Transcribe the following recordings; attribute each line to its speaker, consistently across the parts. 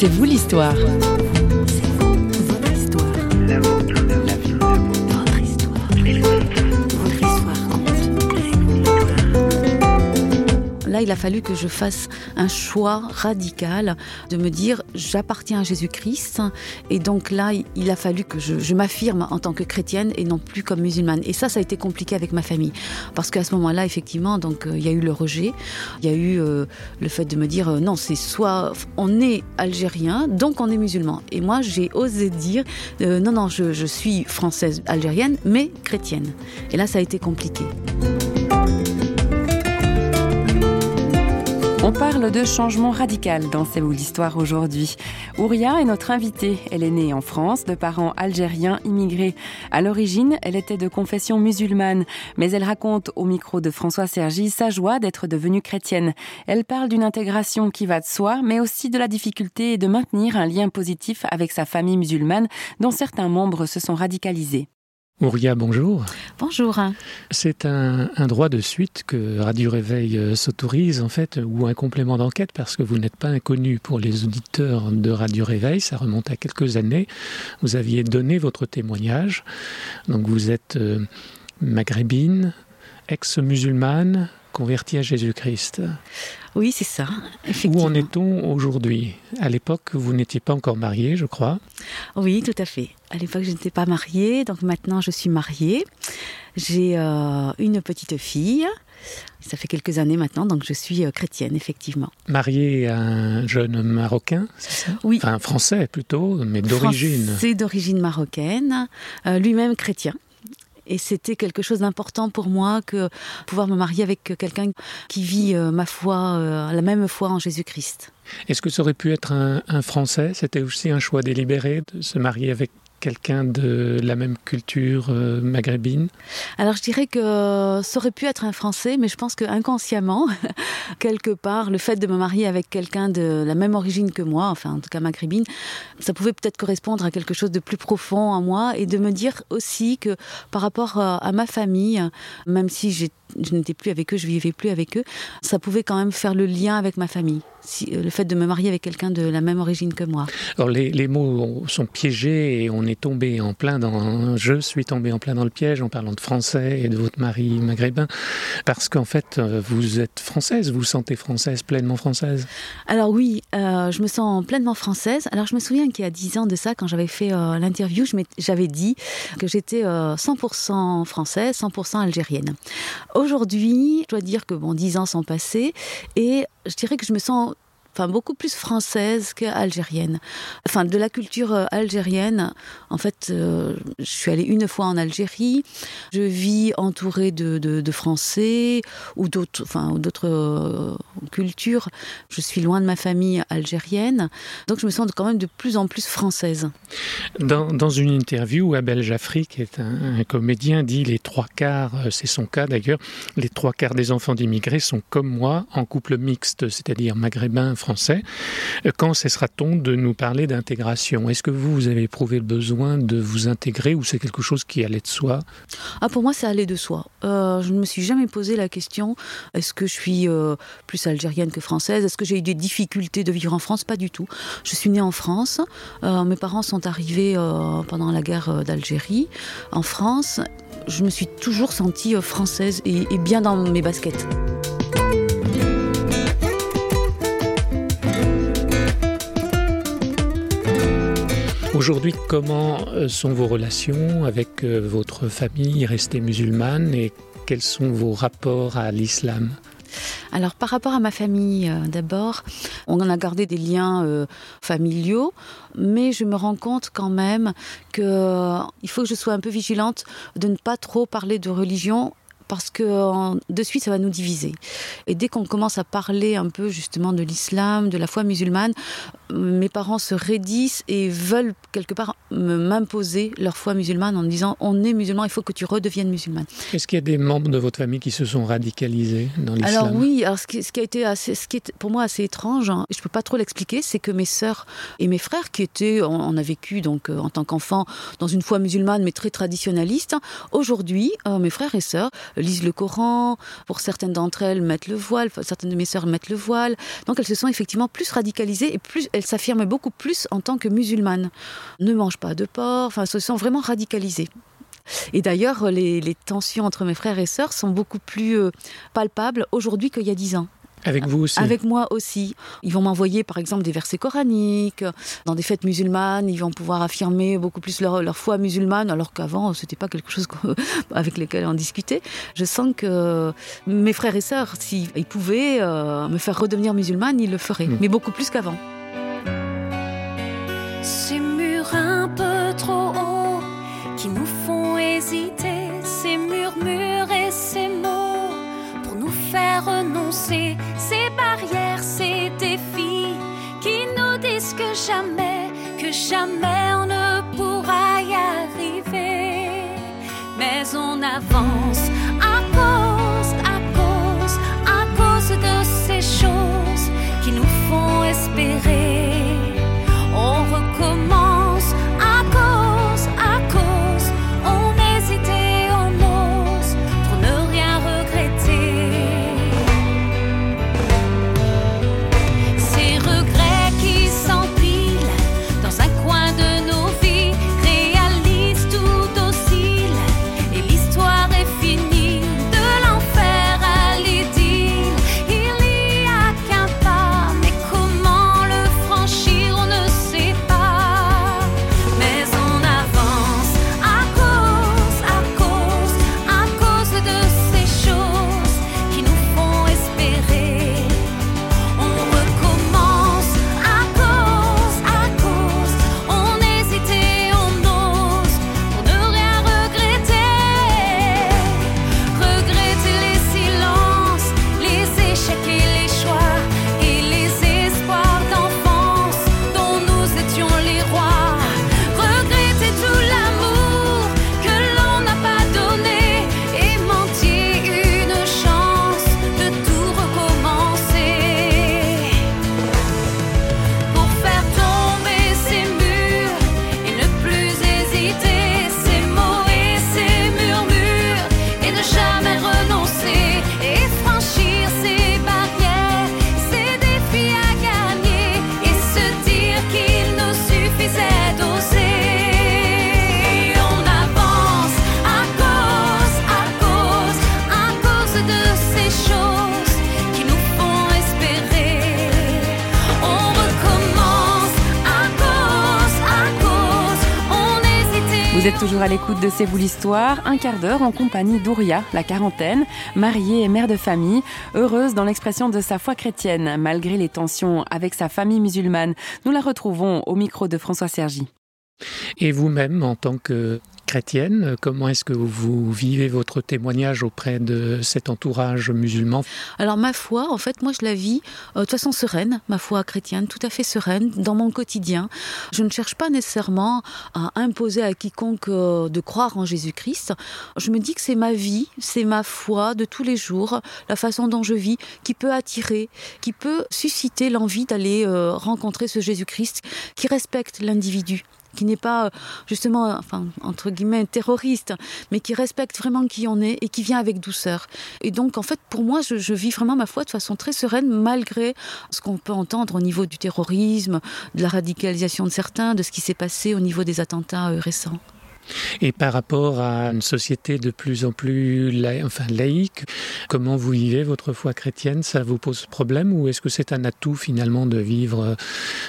Speaker 1: C'est vous l'histoire.
Speaker 2: Il a fallu que je fasse un choix radical de me dire j'appartiens à Jésus-Christ. Et donc là, il a fallu que je, m'affirme en tant que chrétienne et non plus comme musulmane. Et ça, ça a été compliqué avec ma famille. Parce qu'à ce moment-là, effectivement, donc, euh, il y a eu le rejet. Il y a eu euh, le fait de me dire euh, non, c'est soit on est algérien, donc on est musulman. Et moi, j'ai osé dire non, non, je suis française algérienne, mais chrétienne. Et là, ça a été compliqué.
Speaker 1: On parle de changement radical dans C'est où l'histoire aujourd'hui. Ouria est notre invitée. Elle est née en France de parents algériens immigrés. À l'origine, elle était de confession musulmane, mais elle raconte au micro de François Sergi sa joie d'être devenue chrétienne. Elle parle d'une intégration qui va de soi, mais aussi de la difficulté de maintenir un lien positif avec sa famille musulmane dont certains membres se sont radicalisés.
Speaker 3: Ouria, bonjour.
Speaker 2: Bonjour.
Speaker 3: C'est un, droit de suite que Radio Réveil euh, s'autorise, en fait, ou un complément d'enquête, parce que vous n'êtes pas inconnu pour les auditeurs de Radio Réveil. Ça remonte à quelques années. Vous aviez donné votre témoignage. Donc, vous êtes euh, maghrébine, ex-musulmane, convertie à Jésus-Christ.
Speaker 2: Oui, c'est ça.
Speaker 3: Où en est-on aujourd'hui? À l'époque, vous n'étiez pas encore mariée, je crois.
Speaker 2: Oui, tout à fait. À l'époque, je n'étais pas mariée, donc maintenant je suis mariée. J'ai euh, une petite fille. Ça fait quelques années maintenant, donc je suis euh, chrétienne, effectivement.
Speaker 3: Mariée à un jeune Marocain, c'est ça?
Speaker 2: Oui.
Speaker 3: Enfin, français plutôt, mais d'origine.
Speaker 2: C'est d'origine marocaine, euh, lui-même chrétien. Et c'était quelque chose d'important pour moi que pouvoir me marier avec quelqu'un qui vit euh, ma foi, euh, la même foi en Jésus-Christ.
Speaker 3: Est-ce que ça aurait pu être un, un Français? C'était aussi un choix délibéré de se marier avec quelqu'un de la même culture euh, maghrébine
Speaker 2: Alors je dirais que ça aurait pu être un Français, mais je pense que inconsciemment, quelque part, le fait de me marier avec quelqu'un de la même origine que moi, enfin en tout cas maghrébine, ça pouvait peut-être correspondre à quelque chose de plus profond en moi et de me dire aussi que par rapport euh, à ma famille, même si je n'étais plus avec eux, je vivais plus avec eux, ça pouvait quand même faire le lien avec ma famille. Euh, le fait de me marier avec quelqu'un de la même origine que moi.
Speaker 3: Alors les, les, mots sont piégés et on est tombé en plein dans. Je suis tombé en plein dans le piège en parlant de français et de votre mari maghrébin, parce qu'en fait euh, vous êtes française, vous vous sentez française, pleinement française.
Speaker 2: Alors oui, euh, je me sens pleinement française. Alors je me souviens qu'il y a dix ans de ça, quand j'avais fait l'interview, j'avais dit que j'étais 100% française, 100% algérienne. Aujourd'hui, je dois dire que bon, dix ans sont passés et je dirais que je me sens enfin beaucoup plus française qu'algérienne. Enfin, de la culture euh, algérienne, en fait, euh, je suis allée une fois en Algérie. Je vis entourée de, Français ou d'autres, enfin, euh, cultures. Je suis loin de ma famille algérienne, donc je me sens quand même de plus en plus française.
Speaker 3: Dans, une interview, Abel Jaffry, qui est un, un comédien, dit les trois quarts, c'est son cas d'ailleurs, les trois quarts des enfants d'immigrés sont comme moi en couple mixte, c'est-à-dire maghrébin, français. Euh, quand cessera-t-on de nous parler d'intégration? Est-ce que vous, avez éprouvé le besoin de vous intégrer ou c'est quelque chose qui allait de soi?
Speaker 2: Ah, Pour moi, ça allait de soi. Euh, je ne me suis jamais posé la question est-ce que je suis euh, plus algérienne que française? Est-ce que j'ai eu des difficultés de vivre en France? Pas du tout. Je suis née en France. mes parents sont arrivés pendant la guerre d'Algérie en France. Je me suis toujours sentie française et bien dans mes baskets.
Speaker 3: Aujourd'hui, comment euh, sont vos relations avec euh, votre famille restée musulmane et quels sont vos rapports à l'islam?
Speaker 2: Alors par rapport à ma famille, euh, d'abord, on en a gardé des liens familiaux, mais je me rends compte quand même qu'il euh, faut que je sois un peu vigilante de ne pas trop parler de religion parce que de suite ça va nous diviser. Et dès qu'on commence à parler un peu justement de l'islam, de la foi musulmane, mes parents se raidissent et veulent quelque part m'imposer leur foi musulmane en me disant on est musulman, il faut que tu redeviennes musulmane.
Speaker 3: Est-ce qu'il y a des membres de votre famille qui se sont radicalisés dans l'islam?
Speaker 2: Alors oui, alors ce qui, ce qui, a été assez, ce qui est pour moi assez étrange, hein, je peux pas trop l'expliquer, c'est que mes sœurs et mes frères qui étaient, on, on a vécu donc euh, en tant qu'enfant dans une foi musulmane mais très traditionnaliste, aujourd'hui euh, mes frères et sœurs lisent le Coran, pour certaines d'entre elles mettent le voile, certaines de mes sœurs mettent le voile, donc elles se sont effectivement plus radicalisées et plus elle s'affirme beaucoup plus en tant que musulmane. Ne mange pas de porc, enfin, se sent vraiment radicalisée. Et d'ailleurs, les, les, tensions entre mes frères et sœurs sont beaucoup plus euh, palpables aujourd'hui qu'il y a dix ans.
Speaker 3: Avec vous aussi
Speaker 2: Avec moi aussi. Ils vont m'envoyer par exemple des versets coraniques. Dans des fêtes musulmanes, ils vont pouvoir affirmer beaucoup plus leur, leur foi musulmane, alors qu'avant, ce n'était pas quelque chose avec lequel on discutait. Je sens que mes frères et sœurs, s'ils pouvaient euh, me faire redevenir musulmane, ils le feraient. Mmh. Mais beaucoup plus qu'avant.
Speaker 4: Ces murs un peu trop hauts qui nous font hésiter, ces murmures et ces mots pour nous faire renoncer, ces barrières, ces défis qui nous disent que jamais, que jamais on ne pourra y arriver. Mais on avance à cause, à cause, à cause de ces choses qui nous font espérer.
Speaker 1: Êtes toujours à l'écoute de C'est vous l'histoire, un quart d'heure en compagnie d'Ouria, la quarantaine, mariée et mère de famille, heureuse dans l'expression de sa foi chrétienne, malgré les tensions avec sa famille musulmane. Nous la retrouvons au micro de François Sergi.
Speaker 3: Et vous-même, en tant que chrétienne, comment est-ce que vous vivez votre témoignage auprès de cet entourage musulman?
Speaker 2: Alors ma foi, en fait, moi je la vis euh, de façon sereine, ma foi chrétienne, tout à fait sereine dans mon quotidien. Je ne cherche pas nécessairement à imposer à quiconque euh, de croire en Jésus-Christ. Je me dis que c'est ma vie, c'est ma foi de tous les jours, la façon dont je vis, qui peut attirer, qui peut susciter l'envie d'aller euh, rencontrer ce Jésus-Christ qui respecte l'individu qui n'est pas justement, enfin, entre guillemets, terroriste, mais qui respecte vraiment qui on est et qui vient avec douceur. Et donc, en fait, pour moi, je, je vis vraiment ma foi de façon très sereine, malgré ce qu'on peut entendre au niveau du terrorisme, de la radicalisation de certains, de ce qui s'est passé au niveau des attentats euh, récents.
Speaker 3: Et par rapport à une société de plus en plus enfin, laïque, comment vous vivez votre foi chrétienne? Ça vous pose problème ou est-ce que c'est un atout finalement de vivre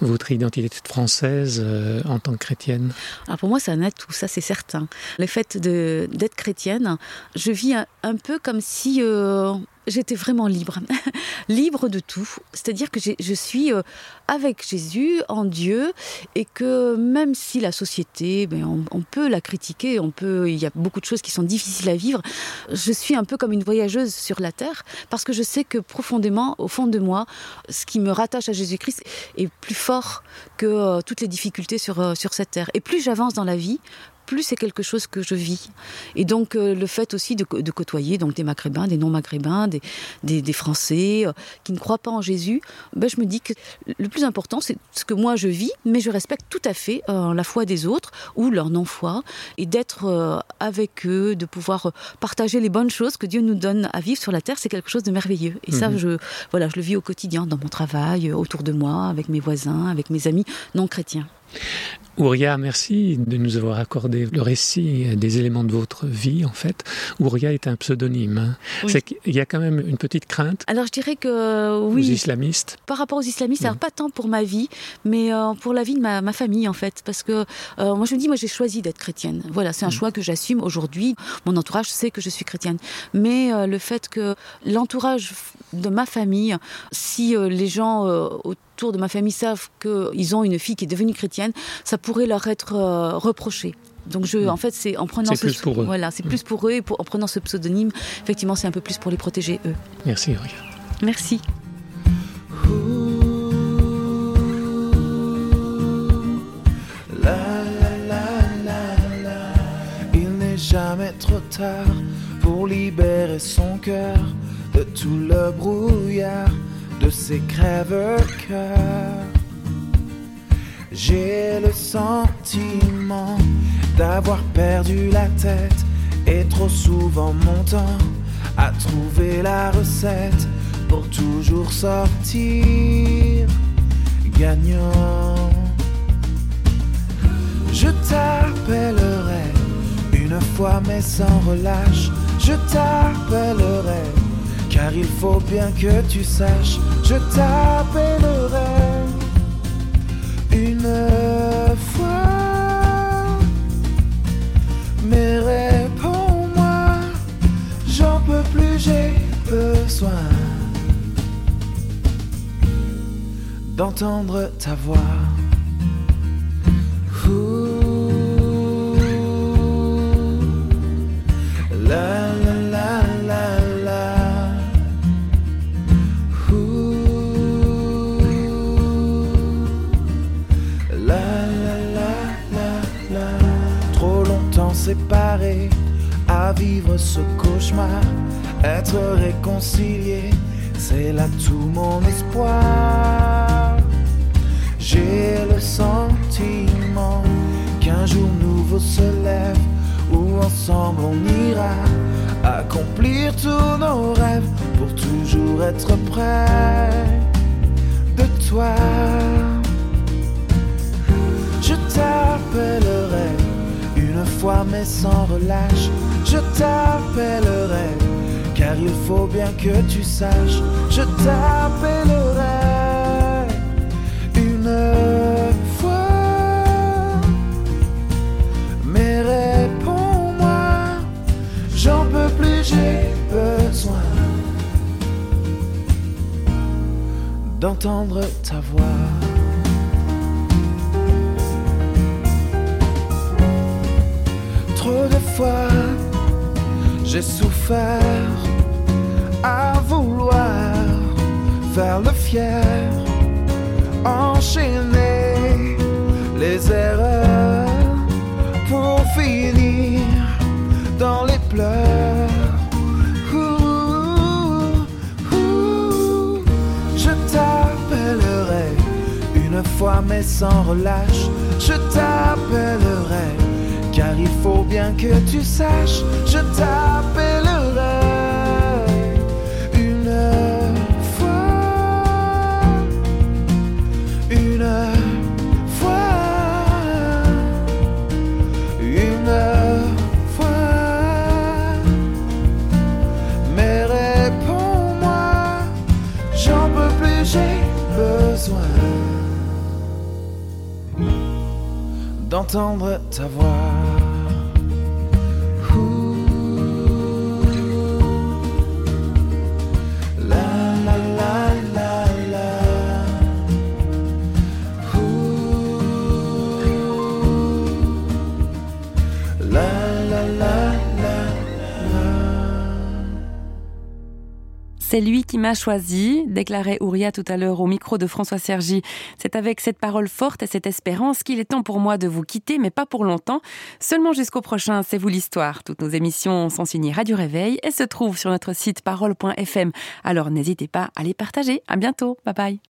Speaker 3: votre identité française euh, en tant que chrétienne?
Speaker 2: Alors pour moi, c'est un atout, ça c'est certain. Le fait d'être chrétienne, je vis un, un, peu comme si euh, j'étais vraiment libre, libre de tout. C'est-à-dire que je suis euh, avec Jésus, en Dieu, et que même si la société, ben, on, on, peut la critiquer, on peut, il y a beaucoup de choses qui sont difficiles à vivre, je suis un peu comme une voyageuse sur la terre, parce que je sais que profondément, au fond de moi, ce qui me rattache à Jésus-Christ est plus fort que euh, toutes les difficultés sur, euh, sur cette terre. Et plus j'avance dans la vie, plus c'est quelque chose que je vis. Et donc euh, le fait aussi de, côtoyer donc des maghrébins, des non-maghrébins, des, des, Français euh, qui ne croient pas en Jésus, ben, je me dis que le plus important c'est ce que moi je vis, mais je respecte tout à fait euh, la foi des autres ou leur non-foi, et d'être avec eux, de pouvoir partager les bonnes choses que Dieu nous donne à vivre sur la terre, c'est quelque chose de merveilleux. Et ça, mhm. je, voilà, je le vis au quotidien, dans mon travail, autour de moi, avec mes voisins, avec mes amis non chrétiens.
Speaker 3: Ouria, merci de nous avoir accordé le récit des éléments de votre vie, en fait. Ouria est un pseudonyme. Hein. C'est qu'il y a quand même une petite crainte.
Speaker 2: Alors je dirais que oui.
Speaker 3: Aux islamistes.
Speaker 2: Par rapport aux islamistes, alors pas tant pour ma vie, mais euh, pour la vie de ma, famille, en fait. Parce que euh, moi je me dis, moi j'ai choisi d'être chrétienne. Voilà, c'est un mm. choix que j'assume aujourd'hui. Mon entourage sait que je suis chrétienne. Mais euh, le fait que l'entourage de ma famille, si les gens de ma famille savent qu'ils ont une fille qui est devenue chrétienne, ça pourrait leur être euh, reproché. Donc je, en fait, c'est en prenant
Speaker 3: ce, plus pour eux.
Speaker 2: voilà, c'est plus pour eux et en prenant ce pseudonyme, effectivement, c'est un peu plus pour les protéger eux.
Speaker 3: Merci,
Speaker 2: Merci.
Speaker 5: Il n'est jamais trop tard pour libérer son cœur de tout le brouillard de ces crèves-cœurs. J'ai le sentiment d'avoir perdu la tête et trop souvent mon temps à trouver la recette pour toujours sortir gagnant. Je t'appellerai une fois mais sans relâche, je t'appellerai car il faut bien que tu saches, je t'appellerai une fois. Mais réponds-moi, j'en peux plus, j'ai besoin d'entendre ta voix. À vivre ce cauchemar, être réconcilié, c'est là tout mon espoir. J'ai le sentiment qu'un jour nouveau se lève, où ensemble on ira accomplir tous nos rêves pour toujours être près de toi. Je t'appellerai fois mais sans relâche, je t'appellerai, car il faut bien que tu saches, je t'appellerai une fois. Mais réponds-moi, j'en peux plus, j'ai besoin d'entendre ta voix. J'ai souffert à vouloir faire le fier, enchaîner les erreurs pour finir dans les pleurs. je t'appellerai une fois mais sans relâche, je t'appellerai car il faut bien que tu saches, je t'appellerai une fois, une fois, une fois. Mais réponds-moi, j'en peux plus, j'ai besoin d'entendre ta voix.
Speaker 1: C'est lui qui m'a choisi, déclarait Ouria tout à l'heure au micro de François Sergi. C'est avec cette parole forte et cette espérance qu'il est temps pour moi de vous quitter, mais pas pour longtemps. Seulement jusqu'au prochain, c'est vous l'histoire. Toutes nos émissions sont signées Radio Réveil et se trouvent sur notre site parole.fm. Alors n'hésitez pas à les partager. À bientôt. Bye bye.